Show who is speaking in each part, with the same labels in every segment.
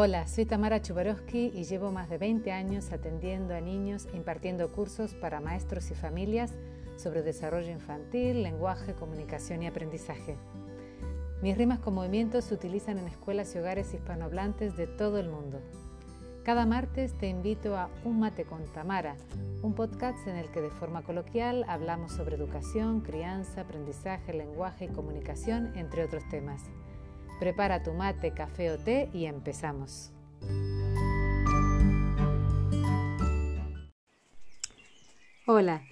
Speaker 1: Hola, soy Tamara Chubarovsky y llevo más de 20 años atendiendo a niños impartiendo cursos para maestros y familias sobre desarrollo infantil, lenguaje, comunicación y aprendizaje. Mis rimas con movimientos se utilizan en escuelas y hogares hispanohablantes de todo el mundo. Cada martes te invito a Un Mate con Tamara, un podcast en el que de forma coloquial hablamos sobre educación, crianza, aprendizaje, lenguaje y comunicación, entre otros temas. Prepara tu mate, café o té y empezamos. Hola,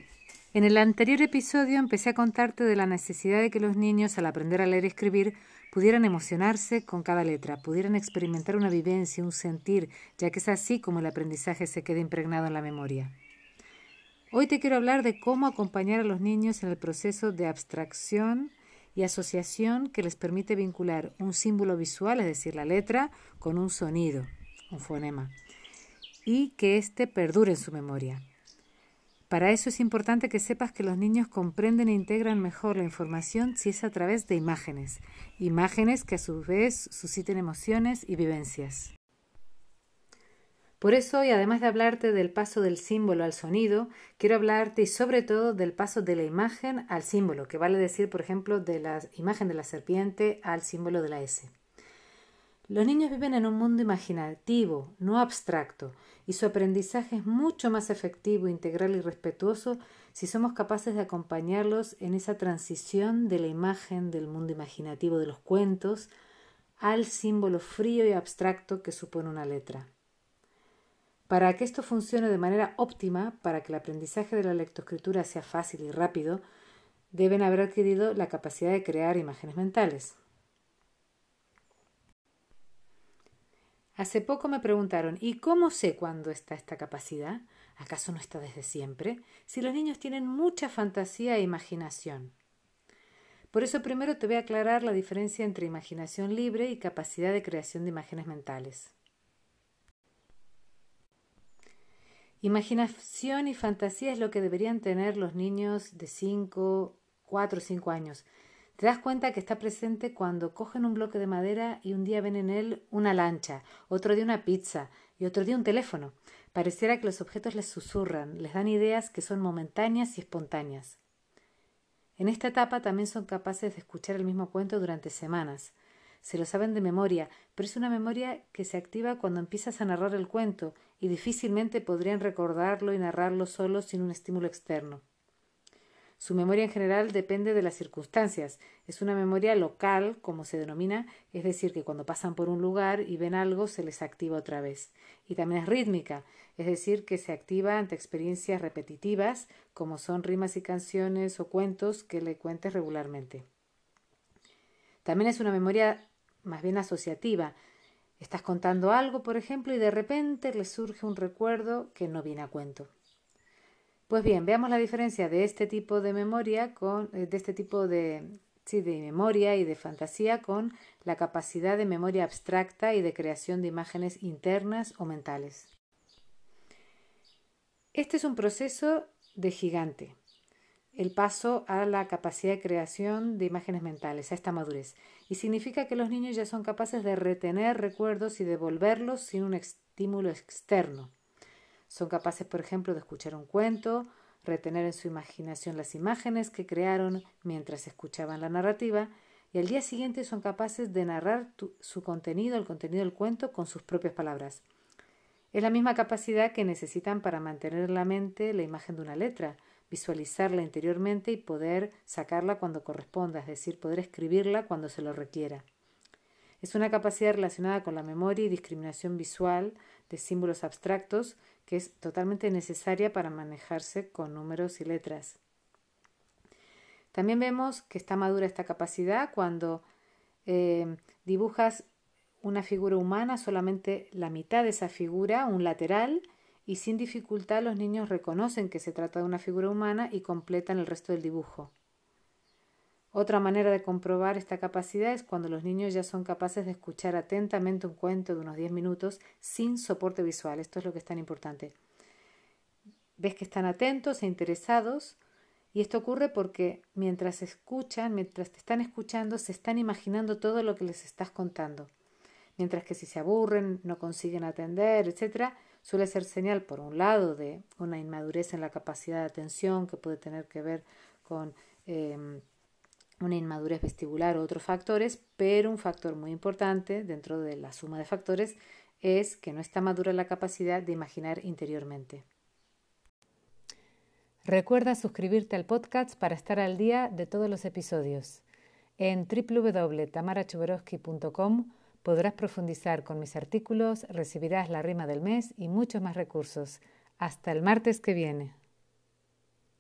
Speaker 1: en el anterior episodio empecé a contarte de la necesidad de que los niños al aprender a leer y escribir pudieran emocionarse con cada letra, pudieran experimentar una vivencia, un sentir, ya que es así como el aprendizaje se queda impregnado en la memoria. Hoy te quiero hablar de cómo acompañar a los niños en el proceso de abstracción y asociación que les permite vincular un símbolo visual, es decir, la letra, con un sonido, un fonema, y que éste perdure en su memoria. Para eso es importante que sepas que los niños comprenden e integran mejor la información si es a través de imágenes, imágenes que a su vez susciten emociones y vivencias. Por eso hoy, además de hablarte del paso del símbolo al sonido, quiero hablarte y sobre todo del paso de la imagen al símbolo, que vale decir, por ejemplo, de la imagen de la serpiente al símbolo de la S. Los niños viven en un mundo imaginativo, no abstracto, y su aprendizaje es mucho más efectivo, integral y respetuoso si somos capaces de acompañarlos en esa transición de la imagen del mundo imaginativo de los cuentos al símbolo frío y abstracto que supone una letra. Para que esto funcione de manera óptima, para que el aprendizaje de la lectoescritura sea fácil y rápido, deben haber adquirido la capacidad de crear imágenes mentales. Hace poco me preguntaron, ¿y cómo sé cuándo está esta capacidad? ¿Acaso no está desde siempre? Si los niños tienen mucha fantasía e imaginación. Por eso primero te voy a aclarar la diferencia entre imaginación libre y capacidad de creación de imágenes mentales. Imaginación y fantasía es lo que deberían tener los niños de 5, 4 o 5 años. Te das cuenta que está presente cuando cogen un bloque de madera y un día ven en él una lancha, otro día una pizza y otro día un teléfono. Pareciera que los objetos les susurran, les dan ideas que son momentáneas y espontáneas. En esta etapa también son capaces de escuchar el mismo cuento durante semanas, se lo saben de memoria, pero es una memoria que se activa cuando empiezas a narrar el cuento y difícilmente podrían recordarlo y narrarlo solo sin un estímulo externo. Su memoria en general depende de las circunstancias. Es una memoria local, como se denomina, es decir, que cuando pasan por un lugar y ven algo se les activa otra vez. Y también es rítmica, es decir, que se activa ante experiencias repetitivas, como son rimas y canciones o cuentos que le cuentes regularmente. También es una memoria más bien asociativa. Estás contando algo, por ejemplo, y de repente le surge un recuerdo que no viene a cuento. Pues bien, veamos la diferencia de este tipo de memoria con eh, de este tipo de sí, de memoria y de fantasía con la capacidad de memoria abstracta y de creación de imágenes internas o mentales. Este es un proceso de gigante el paso a la capacidad de creación de imágenes mentales, a esta madurez. Y significa que los niños ya son capaces de retener recuerdos y devolverlos sin un estímulo externo. Son capaces, por ejemplo, de escuchar un cuento, retener en su imaginación las imágenes que crearon mientras escuchaban la narrativa y al día siguiente son capaces de narrar su contenido, el contenido del cuento, con sus propias palabras. Es la misma capacidad que necesitan para mantener en la mente la imagen de una letra, visualizarla interiormente y poder sacarla cuando corresponda, es decir, poder escribirla cuando se lo requiera. Es una capacidad relacionada con la memoria y discriminación visual de símbolos abstractos que es totalmente necesaria para manejarse con números y letras. También vemos que está madura esta capacidad cuando eh, dibujas una figura humana, solamente la mitad de esa figura, un lateral, y sin dificultad los niños reconocen que se trata de una figura humana y completan el resto del dibujo. Otra manera de comprobar esta capacidad es cuando los niños ya son capaces de escuchar atentamente un cuento de unos 10 minutos sin soporte visual. Esto es lo que es tan importante. Ves que están atentos e interesados y esto ocurre porque mientras escuchan, mientras te están escuchando, se están imaginando todo lo que les estás contando. mientras que si se aburren, no consiguen atender, etc., suele ser señal, por un lado, de una inmadurez en la capacidad de atención que puede tener que ver con em, una inmadurez vestibular u otros factores, pero un factor muy importante dentro de la suma de factores es que no está madura la capacidad de imaginar interiormente. Recuerda suscribirte al podcast para estar al día de todos los episodios. En www.tamarachuberoski.com podrás profundizar con mis artículos, recibirás la rima del mes y muchos más recursos. Hasta el martes que viene.